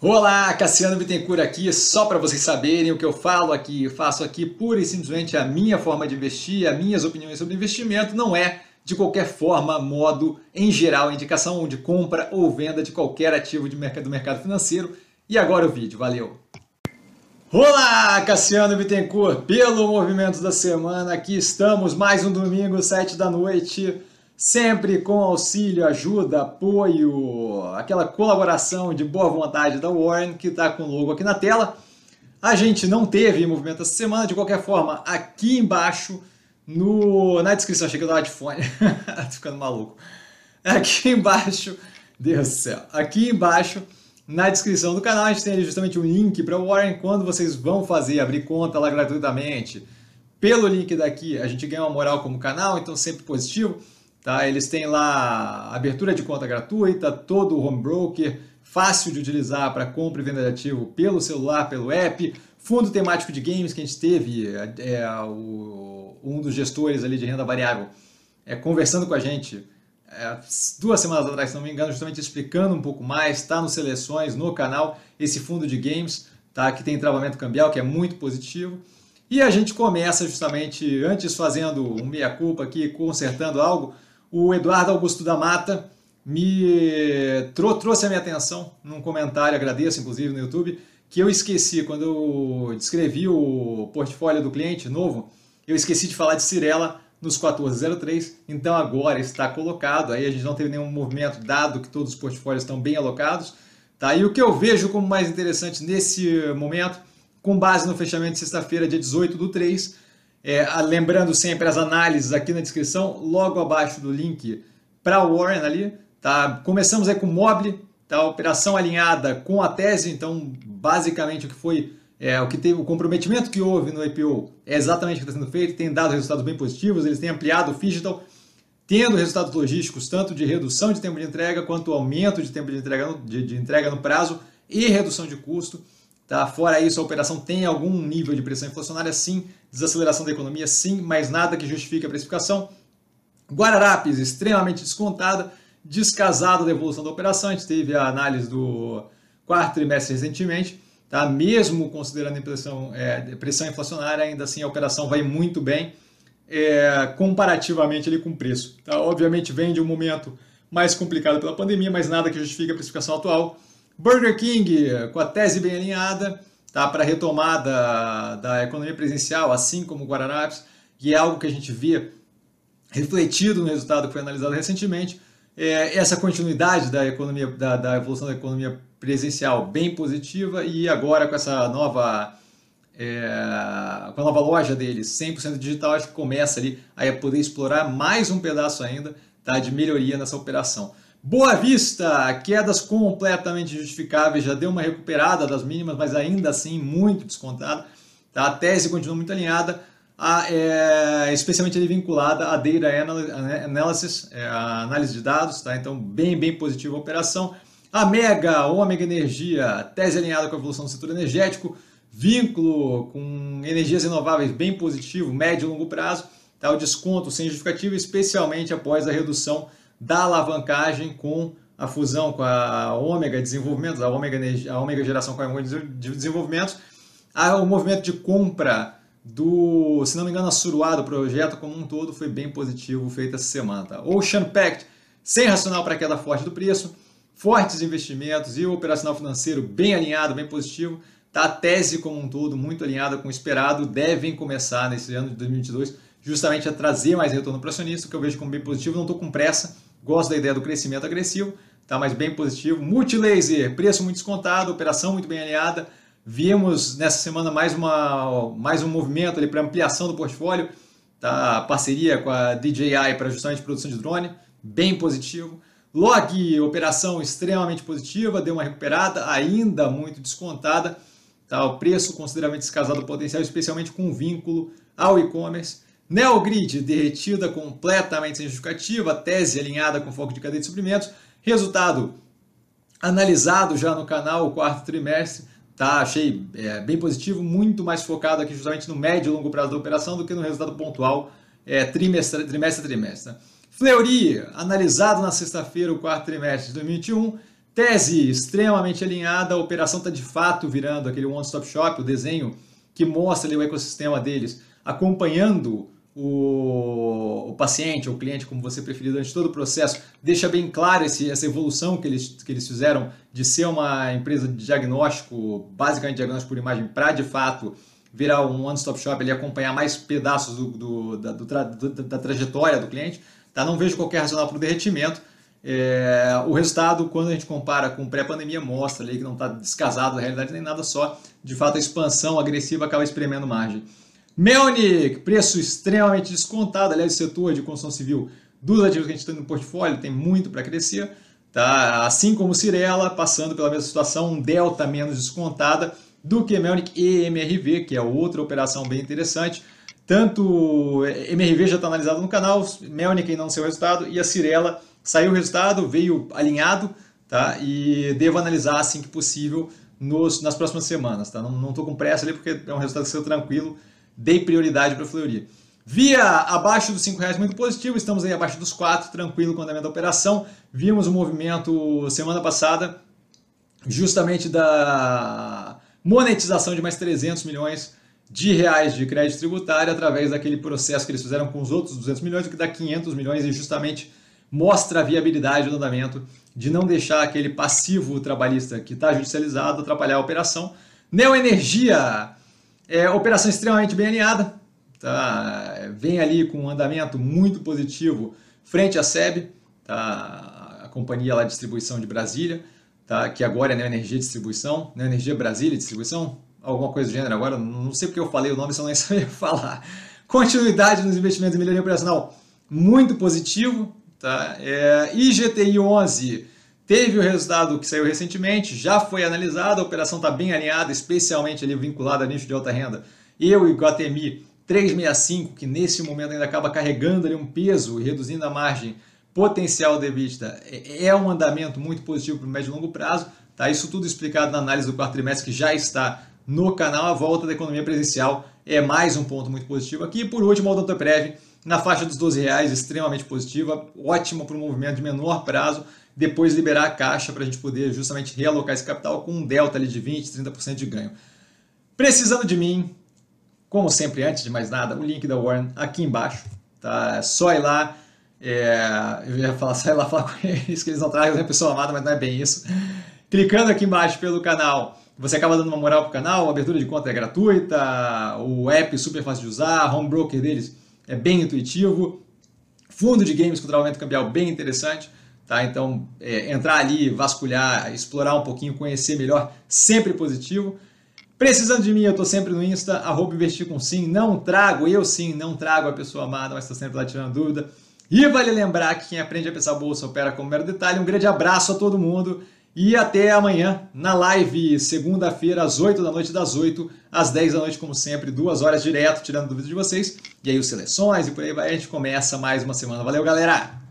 Olá, Cassiano Bittencourt aqui, só para vocês saberem o que eu falo aqui, eu faço aqui pura e simplesmente a minha forma de investir, as minhas opiniões sobre investimento, não é de qualquer forma, modo, em geral, indicação de compra ou venda de qualquer ativo de mercado, do mercado financeiro. E agora o vídeo, valeu! Olá, Cassiano Bittencourt, pelo movimento da semana, aqui estamos, mais um domingo, sete da noite, sempre com auxílio, ajuda, apoio, aquela colaboração de boa vontade da Warren, que está com o logo aqui na tela. A gente não teve movimento essa semana, de qualquer forma, aqui embaixo, no, na descrição, achei que eu tava de fone, ficando maluco. Aqui embaixo, Deus do céu, aqui embaixo, na descrição do canal, a gente tem justamente um link para o Warren, quando vocês vão fazer, abrir conta lá gratuitamente. Pelo link daqui, a gente ganha uma moral como canal, então sempre positivo. Tá? Eles têm lá abertura de conta gratuita, todo o home broker, fácil de utilizar para compra e venda de ativo pelo celular, pelo app, fundo temático de games que a gente teve, é, é o, um dos gestores ali de renda variável, é, conversando com a gente é, duas semanas atrás, se não me engano, justamente explicando um pouco mais, está no Seleções, no canal, esse fundo de games, tá? que tem travamento cambial, que é muito positivo. E a gente começa justamente, antes fazendo um meia-culpa aqui, consertando algo, o Eduardo Augusto da Mata me trou trouxe a minha atenção num comentário, agradeço inclusive no YouTube, que eu esqueci quando eu descrevi o portfólio do cliente novo, eu esqueci de falar de Cirela nos 1403, então agora está colocado, aí a gente não teve nenhum movimento, dado que todos os portfólios estão bem alocados. Tá? E o que eu vejo como mais interessante nesse momento, com base no fechamento de sexta-feira, dia 18 do 3, é, lembrando sempre as análises aqui na descrição, logo abaixo do link para Warren ali. Tá? Começamos aí com o Mobile, tá? operação alinhada com a tese, então basicamente o que foi é, o que teve o comprometimento que houve no IPO é exatamente o que está sendo feito, tem dado resultados bem positivos, eles têm ampliado o digital, tendo resultados logísticos tanto de redução de tempo de entrega quanto aumento de tempo de entrega no, de, de entrega no prazo e redução de custo. Tá? Fora isso, a operação tem algum nível de pressão inflacionária, sim, desaceleração da economia, sim, mas nada que justifique a precificação. Guararapes, extremamente descontada, descasado da evolução da operação. A gente teve a análise do quarto trimestre recentemente, tá? mesmo considerando a pressão, é, pressão inflacionária, ainda assim a operação vai muito bem é, comparativamente ali com o preço. Tá? Obviamente vem de um momento mais complicado pela pandemia, mas nada que justifique a precificação atual. Burger King, com a tese bem alinhada, tá? para a retomada da economia presencial, assim como o Guararapes, que é algo que a gente vê refletido no resultado que foi analisado recentemente. É, essa continuidade da economia, da, da, evolução da economia presencial bem positiva e agora com essa nova é, com a nova loja deles 100% digital, acho que começa ali a poder explorar mais um pedaço ainda tá, de melhoria nessa operação. Boa Vista, quedas completamente justificáveis, já deu uma recuperada das mínimas, mas ainda assim muito descontada. Tá? A tese continua muito alinhada, a, é, especialmente vinculada à Data Analysis, é, a análise de dados, tá? então bem, bem positiva a operação. A Mega, Ômega Energia, tese alinhada com a evolução do setor energético, vínculo com energias renováveis bem positivo, médio e longo prazo, tá? o desconto sem justificativa, especialmente após a redução da alavancagem com a fusão com a Ômega Desenvolvimentos, a Ômega, a Ômega Geração com a Ômega Desenvolvimentos, o movimento de compra do, se não me engano, a Suruá, do projeto como um todo, foi bem positivo feito essa semana. Tá? Ocean Pact, sem racional para queda forte do preço, fortes investimentos e o operacional financeiro bem alinhado, bem positivo. Tá? A tese como um todo, muito alinhada com o esperado, devem começar nesse ano de 2022 justamente a trazer mais retorno para o acionista, que eu vejo como bem positivo. Não estou com pressa, Gosto da ideia do crescimento agressivo, tá mais bem positivo. Multilaser, preço muito descontado, operação muito bem alinhada. Vimos nessa semana mais, uma, mais um movimento para ampliação do portfólio, tá? parceria com a DJI para justamente produção de drone, bem positivo. Log, operação extremamente positiva, deu uma recuperada, ainda muito descontada. Tá? O preço consideravelmente descasado potencial, especialmente com vínculo ao e-commerce. Neogrid derretida completamente sem justificativa, tese alinhada com foco de cadeia de suprimentos. Resultado analisado já no canal, o quarto trimestre, tá? Achei é, bem positivo, muito mais focado aqui justamente no médio e longo prazo da operação do que no resultado pontual é, trimestre, trimestre a trimestre. Fleury, analisado na sexta-feira, o quarto trimestre de 2021, Tese extremamente alinhada, a operação está de fato virando aquele one-stop shop, o desenho que mostra ali o ecossistema deles, acompanhando o, o paciente ou o cliente, como você preferir, durante todo o processo, deixa bem claro esse, essa evolução que eles, que eles fizeram de ser uma empresa de diagnóstico, basicamente diagnóstico por imagem, para de fato virar um one-stop shop e acompanhar mais pedaços do, do, da, do, da, da, trajetória do cliente. Tá? Não vejo qualquer racional para o derretimento. É, o resultado, quando a gente compara com pré-pandemia, mostra ali que não está descasado da realidade nem nada, só de fato a expansão agressiva acaba espremendo margem. Melnick, preço extremamente descontado, aliás, o setor de construção civil dos ativos que a gente tem no portfólio tem muito para crescer, tá? assim como Cirela, passando pela mesma situação, um delta menos descontada do que Melnick e MRV, que é outra operação bem interessante. Tanto MRV já está analisado no canal, Melnick ainda não seu resultado, e a Cirela saiu o resultado, veio alinhado, tá? e devo analisar assim que possível nos, nas próximas semanas. Tá? Não estou com pressa ali porque é um resultado que saiu tranquilo, dei prioridade para a Fleury. Via abaixo dos 5 reais muito positivo, estamos aí abaixo dos 4, tranquilo com o andamento da operação. Vimos um movimento semana passada, justamente da monetização de mais 300 milhões de reais de crédito tributário através daquele processo que eles fizeram com os outros 200 milhões, o que dá 500 milhões e justamente mostra a viabilidade do andamento de não deixar aquele passivo trabalhista que está judicializado atrapalhar a operação. Neoenergia é, operação extremamente bem alinhada, tá? vem ali com um andamento muito positivo frente à SEB, tá? a companhia lá de distribuição de Brasília, tá? que agora é Neoenergia Distribuição, Neoenergia Brasília Distribuição, alguma coisa do gênero agora, não sei porque eu falei o nome, só nem sabia falar. Continuidade nos investimentos em melhoria operacional, muito positivo. Tá? É, IGTI 11 Teve o resultado que saiu recentemente, já foi analisado, a operação está bem alinhada, especialmente ali vinculada a nicho de alta renda. Eu e Guatemi 365, que nesse momento ainda acaba carregando ali um peso e reduzindo a margem potencial de EBITDA, é, é um andamento muito positivo para o médio e longo prazo. Tá? Isso tudo explicado na análise do quarto trimestre que já está no canal. A volta da economia presencial é mais um ponto muito positivo aqui. E por último, a Odontoprev na faixa dos 12 reais, extremamente positiva, ótima para um movimento de menor prazo depois liberar a caixa para a gente poder justamente realocar esse capital com um delta ali de 20, 30% de ganho. Precisando de mim, como sempre, antes de mais nada, o link da Warren aqui embaixo. Tá? É só ir lá. É, eu ia falar, só ir lá falar com eles, que eles não trazem a pessoa amada, mas não é bem isso. Clicando aqui embaixo pelo canal, você acaba dando uma moral para o canal, a abertura de conta é gratuita, o app é super fácil de usar, home broker deles é bem intuitivo, fundo de games com travamento cambial bem interessante. Tá? Então, é, entrar ali, vasculhar, explorar um pouquinho, conhecer melhor, sempre positivo. Precisando de mim, eu estou sempre no Insta, arroba investir com sim. Não trago, eu sim, não trago a pessoa amada, mas estou sempre lá tirando dúvida. E vale lembrar que quem aprende a pensar bolsa opera com mero detalhe. Um grande abraço a todo mundo e até amanhã na live, segunda-feira, às 8 da noite, das 8 às 10 da noite, como sempre, duas horas direto, tirando dúvidas de vocês. E aí, os seleções e por aí vai, a gente começa mais uma semana. Valeu, galera!